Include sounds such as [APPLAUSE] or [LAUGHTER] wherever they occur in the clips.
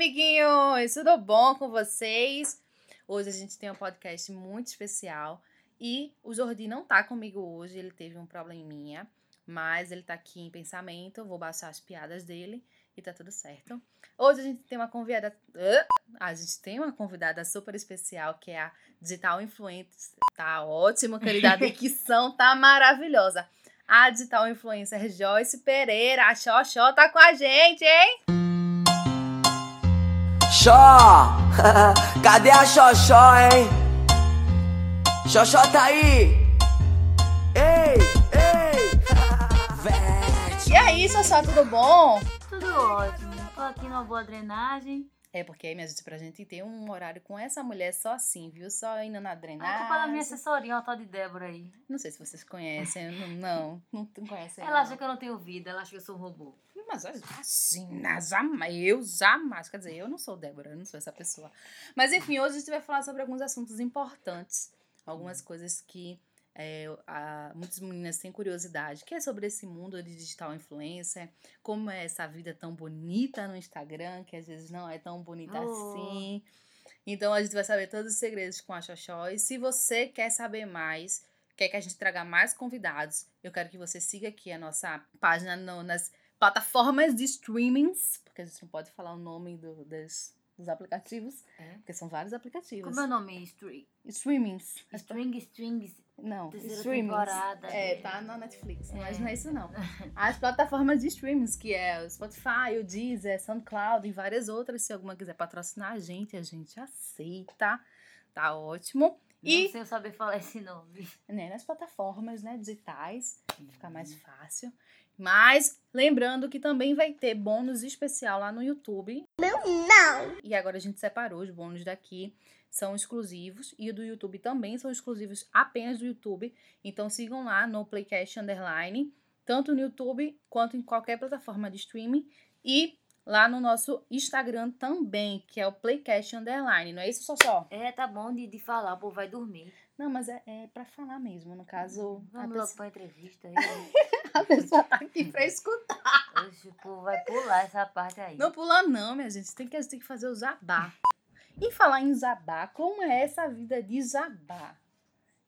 amiguinhos! Tudo bom com vocês? Hoje a gente tem um podcast muito especial e o Jordi não tá comigo hoje, ele teve um probleminha, mas ele tá aqui em pensamento, vou baixar as piadas dele e tá tudo certo. Hoje a gente tem uma convidada, a gente tem uma convidada super especial que é a Digital Influencer. Tá ótimo, querida, a [LAUGHS] dicção tá maravilhosa. A Digital Influencer Joyce Pereira, a Xoxó, tá com a gente, hein? Xó! [LAUGHS] Cadê a Xoxó, hein? Xoxó tá aí! Ei, ei! [LAUGHS] Vete! E aí, Xoxó, tudo bom? Tudo ótimo. Tô aqui numa boa drenagem. É porque aí, minha gente, pra gente ter um horário com essa mulher só assim, viu? Só indo na É drenagem. culpa da minha assessoria, uma tal de Débora aí. Não sei se vocês conhecem, não, não, não conhecem. Ela acha que eu não tenho vida, ela acha que eu sou um robô. Mas assim, jamais, eu jamais. Quer dizer, eu não sou Débora, eu não sou essa pessoa. Mas enfim, hoje a gente vai falar sobre alguns assuntos importantes. Algumas coisas que é, a- muitas meninas têm curiosidade, que é sobre esse mundo de digital influencer, como é essa vida tão bonita no Instagram, que às vezes não é tão bonita Oh. assim. Então a gente vai saber todos os segredos com a Xoxó. E se você quer saber mais, quer que a gente traga mais convidados, eu quero que você siga aqui a nossa página no- nas plataformas de streamings, porque a gente não pode falar o nome do- das- dos aplicativos, É? porque são vários aplicativos. Como é o nome? Streamings. string Strings, Não, terceira streamings. temporada. É, tá na Netflix, mas É. não é isso não. [LAUGHS] As plataformas de streamings, que é o Spotify, o Deezer, SoundCloud e várias outras, se alguma quiser patrocinar a gente, a gente aceita. Tá ótimo. E... E Não sei eu saber falar esse nome. né, nas plataformas né, digitais, fica mais fácil. Mas lembrando que também vai ter bônus especial lá no YouTube. Não, não! E agora a gente separou os bônus daqui. São exclusivos e o do YouTube também são exclusivos apenas do YouTube. Então sigam lá no Playcast Underline, tanto no YouTube quanto em qualquer plataforma de streaming. E lá no nosso Instagram também, que é o Playcast Underline. Não é isso, só só? É, tá bom de, de falar, o povo vai dormir. Não, mas é, é pra falar mesmo. No caso, Vamos pessoa- logo pra entrevista aí. [LAUGHS] A pessoa tá aqui pra escutar. Oxe, o povo vai pular essa parte aí. Não pula não, minha gente. Tem que, tem que fazer o zabá. E falar em zabá, como é essa vida de zabá?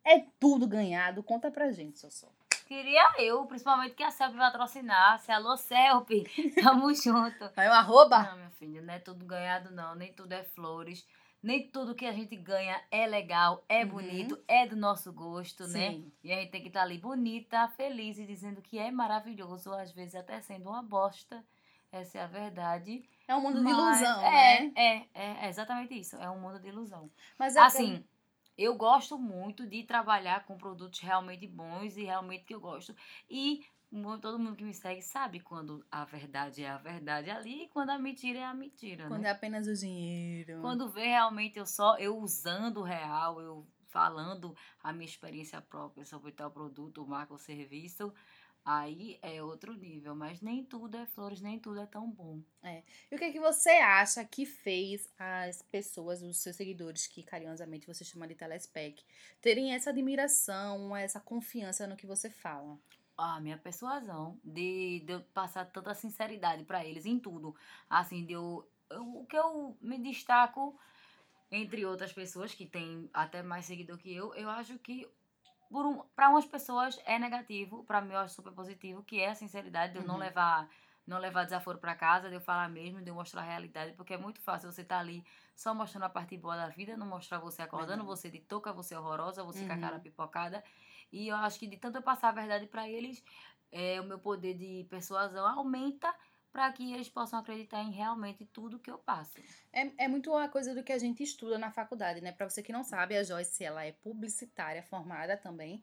É tudo ganhado? Conta pra gente, Sossô. Queria eu, principalmente que a Celp patrocinasse. Alô, Celp, [LAUGHS] tamo junto. Aí o arroba? Não, minha filha, não é tudo ganhado, não. Nem tudo é flores. Nem tudo que a gente ganha é legal, é Uhum. bonito, é do nosso gosto, né? Sim. E a gente tem que estar ali bonita, feliz e dizendo que é maravilhoso, às vezes até sendo uma bosta. Essa é a verdade. É um mundo de Mas ilusão, é, né? É, é, é exatamente isso. É um mundo de ilusão. Mas é Assim, eu gosto muito de trabalhar com produtos realmente bons e realmente que eu gosto. E todo mundo que me segue sabe quando a verdade é a verdade ali e quando a mentira é a mentira, quando né? é apenas o dinheiro. Quando vê realmente eu só eu usando o real, eu falando a minha experiência própria sobre tal produto, marca ou serviço, aí é outro nível. Mas nem tudo é flores, nem tudo é tão bom. E o que, é que você acha que fez as pessoas, os seus seguidores, que carinhosamente você chama de telespec, terem essa admiração, essa confiança no que você fala? a minha persuasão de, de eu passar tanta sinceridade pra eles em tudo. Assim, de eu, eu- o que eu me destaco entre outras pessoas que têm até mais seguidor que eu, eu acho que um, para umas pessoas é negativo, pra mim eu acho super positivo, que é a sinceridade de eu não Uhum. levar não levar desaforo pra casa, de eu falar mesmo, de eu mostrar a realidade, porque é muito fácil você estar ali só mostrando a parte boa da vida, não mostrar você acordando, Verdade. você de touca, você horrorosa, você com a Uhum. cara pipocada. E eu acho que de tanto eu passar a verdade pra eles, é, o meu poder de persuasão aumenta para que eles possam acreditar em realmente tudo que eu passo. É, é muito a coisa do que a gente estuda na faculdade, né? Pra você que não sabe, a Joyce, ela é publicitária formada também.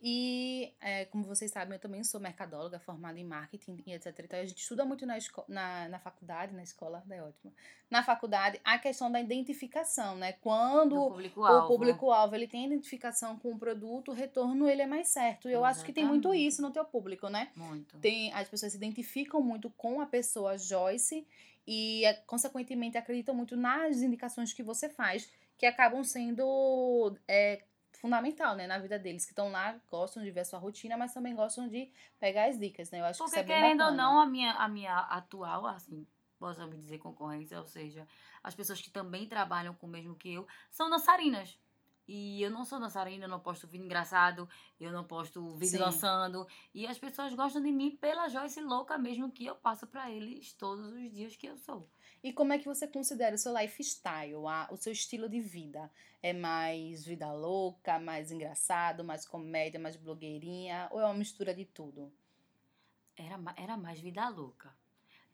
E, é, como vocês sabem, eu também sou mercadóloga, formada em marketing e etc. Então, a gente estuda muito na, na, na faculdade, na escola, é ótimo. Na faculdade, a questão da identificação, né? Quando Do o público-alvo. público-alvo ele tem identificação com o produto, o retorno ele é mais certo. E eu acho que tem muito Exatamente. isso no teu público, né? Muito. tem as pessoas se identificam muito com a pessoa Joyce e, eh, consequentemente, acreditam muito nas indicações que você faz, que acabam sendo é, fundamental, né, na vida deles, que estão lá, gostam de ver a sua rotina, mas também gostam de pegar as dicas, né? Eu acho que Porque isso é querendo ou bacana. não, a minha, a minha atual, assim, possamos dizer concorrência, ou seja, as pessoas que também trabalham com o mesmo que eu, são dançarinas. E eu não sou dançarina, eu não posto vídeo engraçado, eu não posto vídeo Sim. dançando. E as pessoas gostam de mim pela Joyce louca mesmo que eu passo pra eles todos os dias que eu sou. E como é que você considera o seu lifestyle, a- o seu estilo de vida? É mais vida louca, mais engraçado, mais comédia, mais blogueirinha? Ou é uma mistura de tudo? Era, era mais vida louca.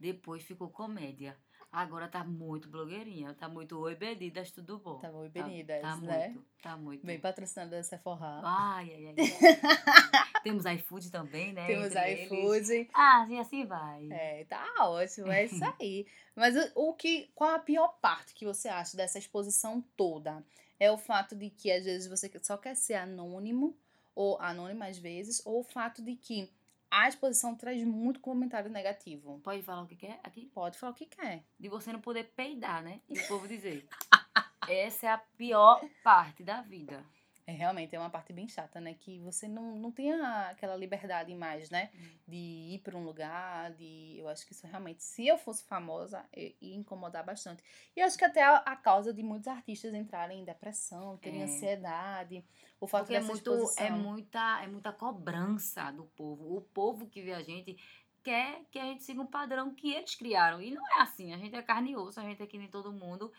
Depois ficou comédia. Agora tá muito blogueirinha. Tá muito oi, Benidas, tudo bom? Tá bom, e Tá- Benidas, tá, né? muito, tá muito. Bem patrocinada da Sephora. Ai, ai, ai. ai. [LAUGHS] Temos iFood também, né? Temos iFood. Ah, e assim vai. É, tá ótimo, é isso aí. [LAUGHS] Mas o, o que, qual a pior parte que você acha dessa exposição toda? É o fato de que às vezes você só quer ser anônimo, ou anônima às vezes, ou o fato de que a exposição traz muito comentário negativo. Pode falar o que quer aqui? Pode falar o que quer. De você não poder peidar, né? E o povo dizer. [LAUGHS] Essa é a pior parte da vida. É realmente é uma parte bem chata, né? Que você não, não tem a- aquela liberdade mais, né? Hum. De ir para um lugar, de. Eu acho que isso realmente, se eu fosse famosa, ia incomodar bastante. E eu acho que até a, a causa de muitos artistas entrarem em depressão, terem É. ansiedade, o fato Porque é, muito, exposição. é, muita, é muita cobrança do povo. O povo que vê a gente quer que a gente siga um padrão que eles criaram. E não é assim. A gente é carne e osso, a gente é que nem todo mundo.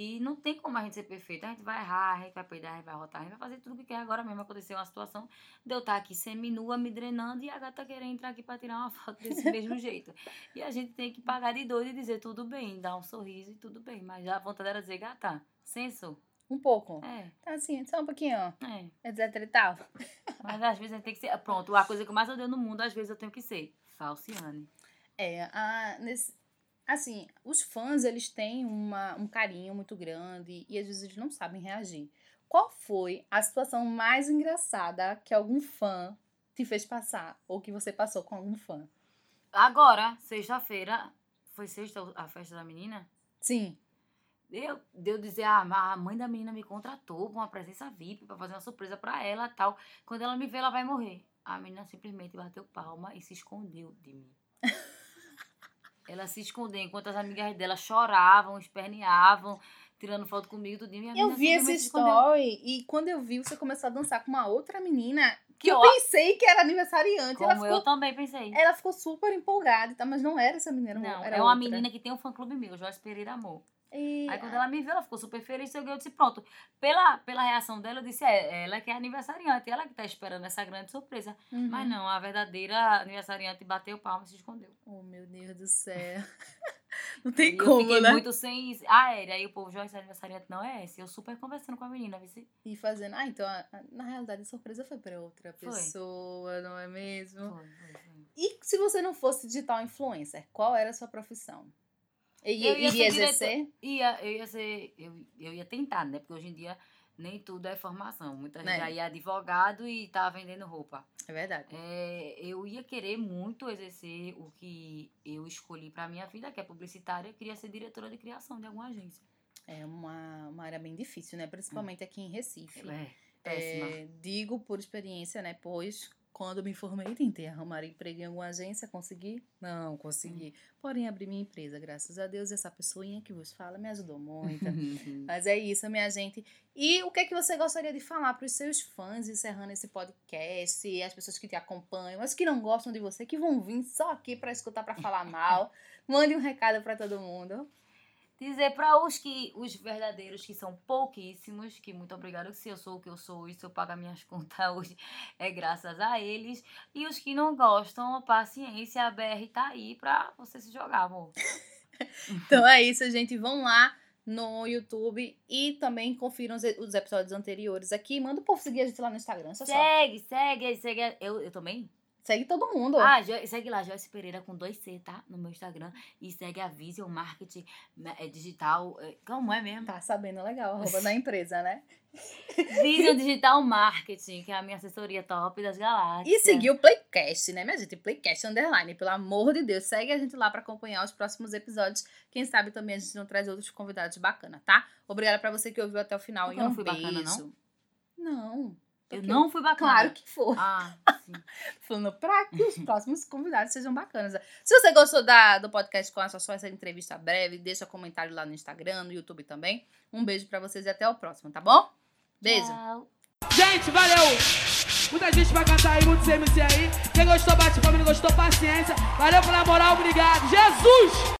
E não tem como a gente ser perfeito. A gente vai errar, a gente vai peidar, a gente vai rotar, a gente vai fazer tudo o que quer. Agora mesmo aconteceu uma situação de eu estar aqui seminua, me drenando, e a gata querendo entrar aqui pra tirar uma foto desse [LAUGHS] mesmo jeito. E a gente tem que pagar de doido e dizer tudo bem, dar um sorriso e tudo bem. Mas a vontade era dizer, gata, senso. Um pouco. É, Tá assim, só um pouquinho, ó. é. Etc e tal. [LAUGHS] Mas às vezes a gente tem que ser. Pronto, a coisa que eu mais odeio no mundo, às vezes eu tenho que ser. Falciane. É, a, nesse, assim, os fãs, eles têm uma, um carinho muito grande e às vezes eles não sabem reagir. Qual foi a situação mais engraçada que algum fã te fez passar? Ou que você passou com algum fã? Agora, sexta-feira, foi sexta a festa da menina? Sim. Deu, deu dizer, ah, a mãe da menina me contratou com uma presença VIP pra fazer uma surpresa pra ela e tal. Quando ela me vê, ela vai morrer. A menina simplesmente bateu palma e se escondeu de mim. [LAUGHS] ela se escondeu enquanto as amigas dela choravam, esperneavam, tirando foto comigo, tudo. E a Eu vi esse story e quando eu vi você começou a dançar com uma outra menina, que Que eu ó- pensei que era aniversariante. Ela Como eu ficou, também pensei. ela ficou super empolgada, tal, mas não era essa menina. Não, era é uma outra. menina que tem um fã-clube meu, Joyce Pereira Amor. E, Aí quando ela me viu, ela ficou super feliz. Eu disse, pronto. Pela, pela reação dela, eu disse, é, ela que é aniversariante. Ela que tá esperando essa grande surpresa. Uhum. Mas não, a verdadeira aniversariante bateu palma e se escondeu. Oh, meu Deus do céu. [LAUGHS] Não tem E eu como, fiquei né? muito sem aérea. Aí o povo, Joyce, aniversariante não é esse. Eu super conversando com a menina? E fazendo. Ah, então, a- a- na realidade, a surpresa foi pra outra Foi. pessoa, não é mesmo? Foi, foi, foi. E se você não fosse digital influencer, qual era a sua profissão? E, Eu ia iria ser exercer? Ia, eu ia ser, eu, eu ia tentar, né? Porque hoje em dia nem tudo é formação. Muita gente aí é advogado e tá vendendo roupa. É verdade. É, eu ia querer muito exercer o que eu escolhi pra minha vida, que é publicitária. Eu queria ser diretora de criação de alguma agência. É uma, uma área bem difícil, né? Principalmente aqui em Recife. É, péssima. É, digo por experiência, né? Pois quando me formei, tentei arrumar emprego em alguma agência, consegui? Não, consegui. Porém, abri minha empresa, graças a Deus. Essa pessoinha que vos fala me ajudou muito. [LAUGHS] Mas é isso, minha gente. E o que é que você gostaria de falar para os seus fãs, encerrando esse podcast, as pessoas que te acompanham, as que não gostam de você, que vão vir só aqui para escutar, para falar mal? [LAUGHS] Mande um recado para todo mundo. Dizer para os que os verdadeiros, que são pouquíssimos, que muito obrigado, se eu sou o que eu sou e se eu pago as minhas [LAUGHS] contas hoje, é graças a eles. E os que não gostam, paciência, a BR tá aí pra você se jogar, amor. [LAUGHS] Então é isso, gente. Vão lá no YouTube e também confiram os, os episódios anteriores aqui. Manda o povo seguir a gente lá no Instagram, só só. Segue, segue, segue. Eu, eu também? Segue todo mundo. Ah, segue lá, Joyce Pereira com dois C, tá? No meu Instagram. E segue a Vision Marketing né, é, Digital. é, Como é mesmo? Tá sabendo legal, a roupa da [LAUGHS] empresa, né? Vision Digital Marketing, que é a minha assessoria top das galáxias. E seguir o Playcast, né, minha gente? Playcast Underline, pelo amor de Deus. Segue a gente lá pra acompanhar os próximos episódios. Quem sabe também a gente não traz outros convidados bacanas, tá? Obrigada pra você que ouviu até o final. E não um fui beijo. bacana, não? Não. Eu não fui bacana. Claro que foi. Ah, sim. [LAUGHS] Falando pra que os próximos convidados sejam bacanas. Se você gostou da, do podcast com essa só essa entrevista breve, deixa comentário lá no Instagram, no YouTube também. Um beijo pra vocês e até o próximo, tá bom? Beijo. Tchau. Gente, valeu! Muita gente vai cantar aí, muitos MC aí. Quem gostou, bate palma, não gostou, paciência. Valeu pela moral, obrigado. Jesus!